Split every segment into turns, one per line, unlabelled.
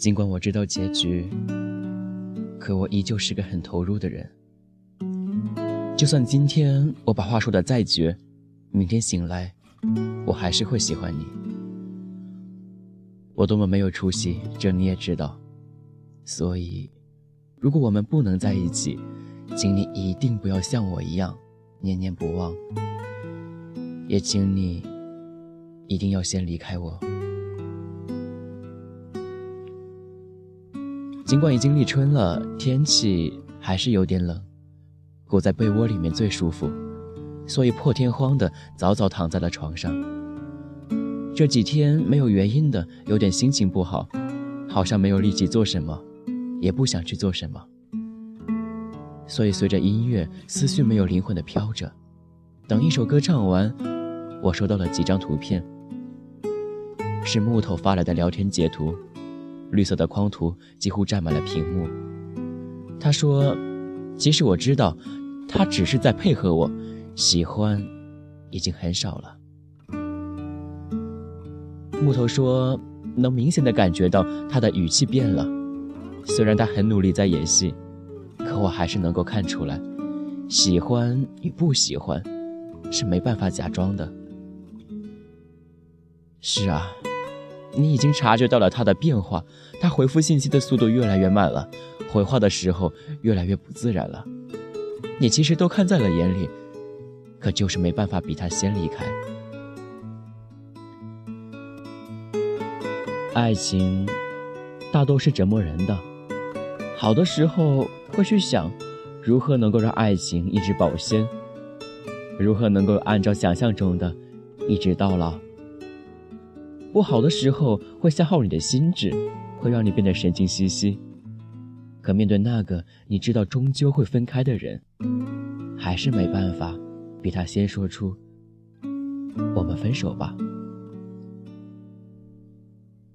尽管我知道结局，可我依旧是个很投入的人。就算今天我把话说的再绝，明天醒来，我还是会喜欢你。我多么没有出息，这你也知道。所以，如果我们不能在一起，请你一定不要像我一样念念不忘。也请你一定要先离开我。尽管已经立春了，天气还是有点冷，裹在被窝里面最舒服，所以破天荒的早早躺在了床上。这几天没有原因的有点心情不好，好像没有力气做什么，也不想去做什么，所以随着音乐，思绪没有灵魂的飘着，等一首歌唱完。我收到了几张图片，是木头发来的聊天截图，绿色的框图几乎占满了屏幕。他说：“其实我知道，他只是在配合我，喜欢已经很少了。”木头说：“能明显的感觉到他的语气变了，虽然他很努力在演戏，可我还是能够看出来，喜欢与不喜欢是没办法假装的。”是啊，你已经察觉到了他的变化，他回复信息的速度越来越慢了，回话的时候越来越不自然了。你其实都看在了眼里，可就是没办法比他先离开。爱情大多是折磨人的，好的时候会去想，如何能够让爱情一直保鲜，如何能够按照想象中的，一直到老。不好的时候会消耗你的心智，会让你变得神经兮兮。可面对那个你知道终究会分开的人，还是没办法比他先说出“我们分手吧”。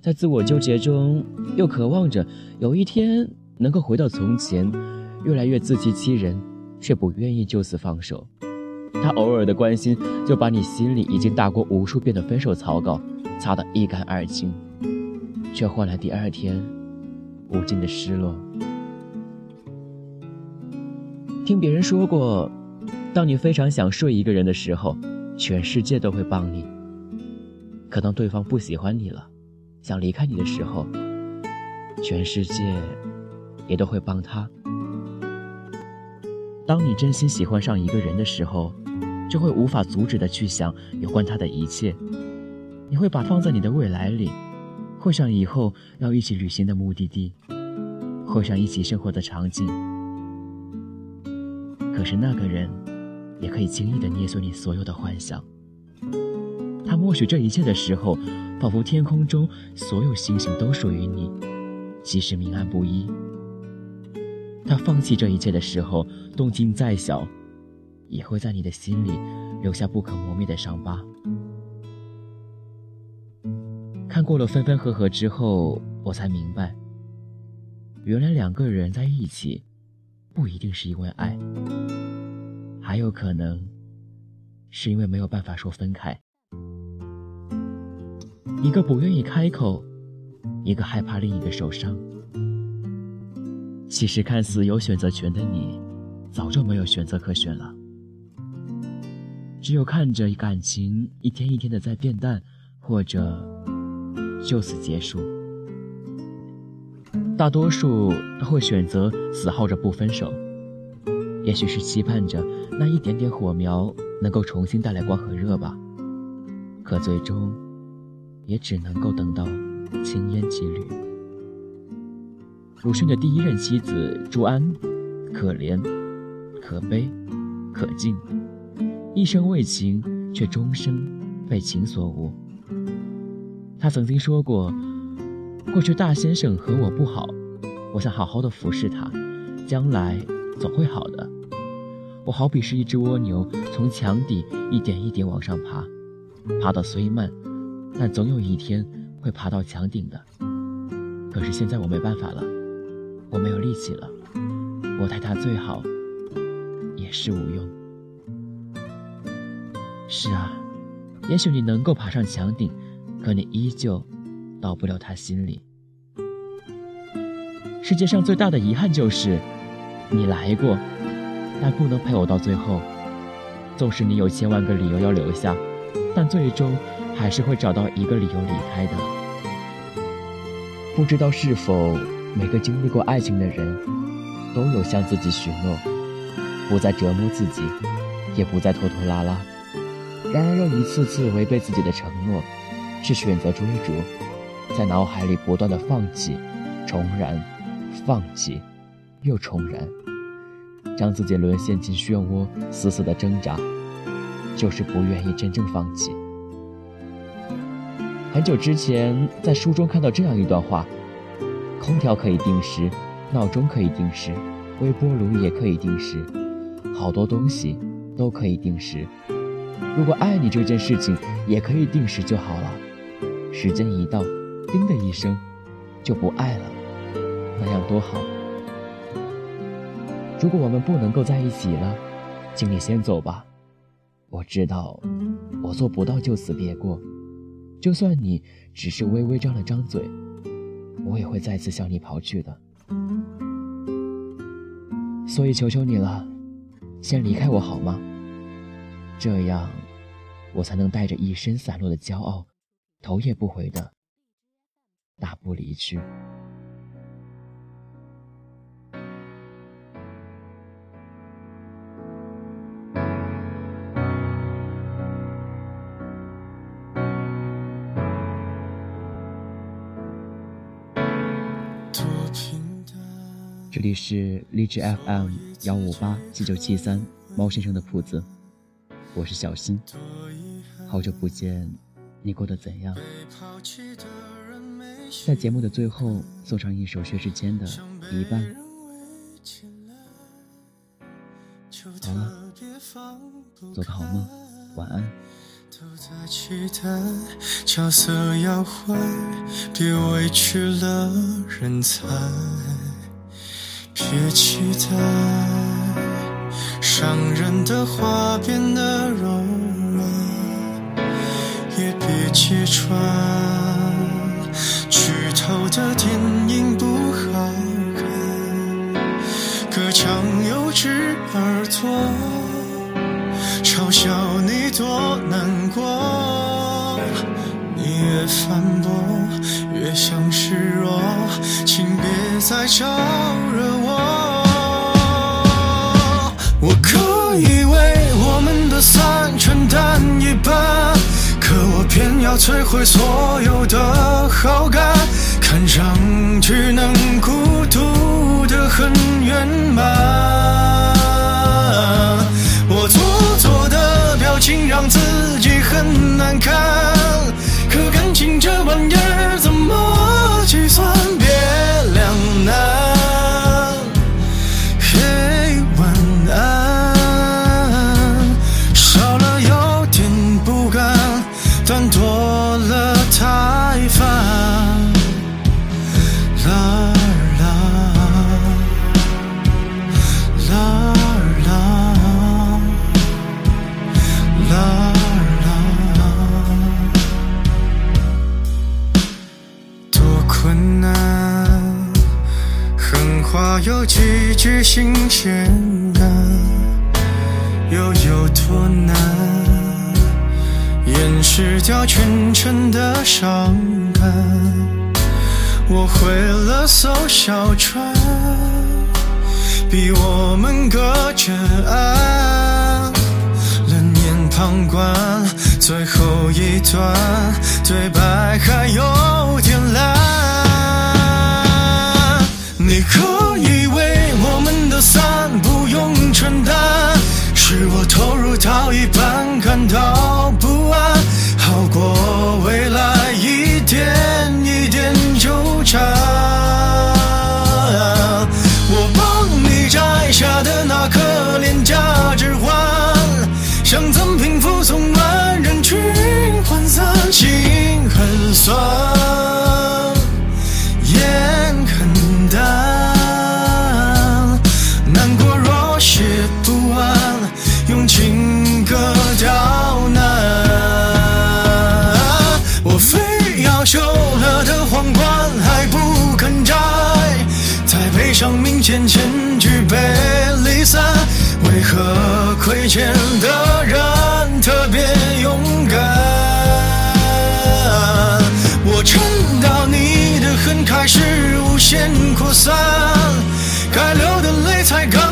在自我纠结中，又渴望着有一天能够回到从前，越来越自欺欺人，却不愿意就此放手。他偶尔的关心，就把你心里已经打过无数遍的分手草稿。擦得一干二净，却换来第二天无尽的失落。听别人说过，当你非常想睡一个人的时候，全世界都会帮你；可当对方不喜欢你了，想离开你的时候，全世界也都会帮他。当你真心喜欢上一个人的时候，就会无法阻止的去想有关他的一切。你会把放在你的未来里，或想以后要一起旅行的目的地，或想一起生活的场景。可是那个人，也可以轻易的捏碎你所有的幻想。他默许这一切的时候，仿佛天空中所有星星都属于你，即使明暗不一。他放弃这一切的时候，动静再小，也会在你的心里留下不可磨灭的伤疤。看过了分分合合之后，我才明白，原来两个人在一起，不一定是因为爱，还有可能是因为没有办法说分开。一个不愿意开口，一个害怕另一个受伤。其实看似有选择权的你，早就没有选择可选了，只有看着感情一天一天的在变淡，或者。就此结束，大多数都会选择死耗着不分手，也许是期盼着那一点点火苗能够重新带来光和热吧。可最终，也只能够等到青烟几缕。鲁迅的第一任妻子朱安，可怜、可悲、可敬，一生为情，却终生被情所误。他曾经说过：“过去大先生和我不好，我想好好的服侍他，将来总会好的。我好比是一只蜗牛，从墙底一点一点往上爬，爬得虽慢，但总有一天会爬到墙顶的。可是现在我没办法了，我没有力气了，我待他最好，也是无用。是啊，也许你能够爬上墙顶。可你依旧到不了他心里。世界上最大的遗憾就是，你来过，但不能陪我到最后。纵使你有千万个理由要留下，但最终还是会找到一个理由离开的。不知道是否每个经历过爱情的人，都有向自己许诺，不再折磨自己，也不再拖拖拉拉。然而又一次次违背自己的承诺，是选择追逐，在脑海里不断的放弃、重燃、放弃，又重燃。将自己沦陷进漩涡，死死的挣扎，就是不愿意真正放弃。很久之前，在书中看到这样一段话：空调可以定时，闹钟可以定时，微波炉也可以定时，好多东西都可以定时。如果爱你这件事情也可以定时就好了。时间一到，叮的一声，就不爱了，那样多好。如果我们不能够在一起了，请你先走吧。我知道，我做不到就此别过。就算你只是微微张了张嘴，我也会再次向你跑去的。所以求求你了，先离开我好吗？这样，我才能带着一身散落的骄傲，头也不回的大步离去。这里是荔枝 FM 幺五八七九七三猫先生的铺子，我是小新，好久不见，你过得怎样？在节目的最后送上一首薛之谦的《一半》。好了，做个好梦，晚安。
别期待伤人的话变得揭穿剧透的电影不好看。隔墙有只耳朵嘲笑你多难过，你越反驳越像示弱，请别再招惹我。我可以为我们的散承担一半，偏要摧毁所有的好感，看上去能孤独的很圆满。我做作的表情让自己很难看，要有几句新鲜感，又有多难掩饰掉全城的伤感？我毁了艘小船，逼我们隔着岸，冷眼旁观最后一段对白，还有点烂。你可以为我们的散不用承担，是我投入到一半感到不安，你的恨开始无限扩散，该流的泪才刚。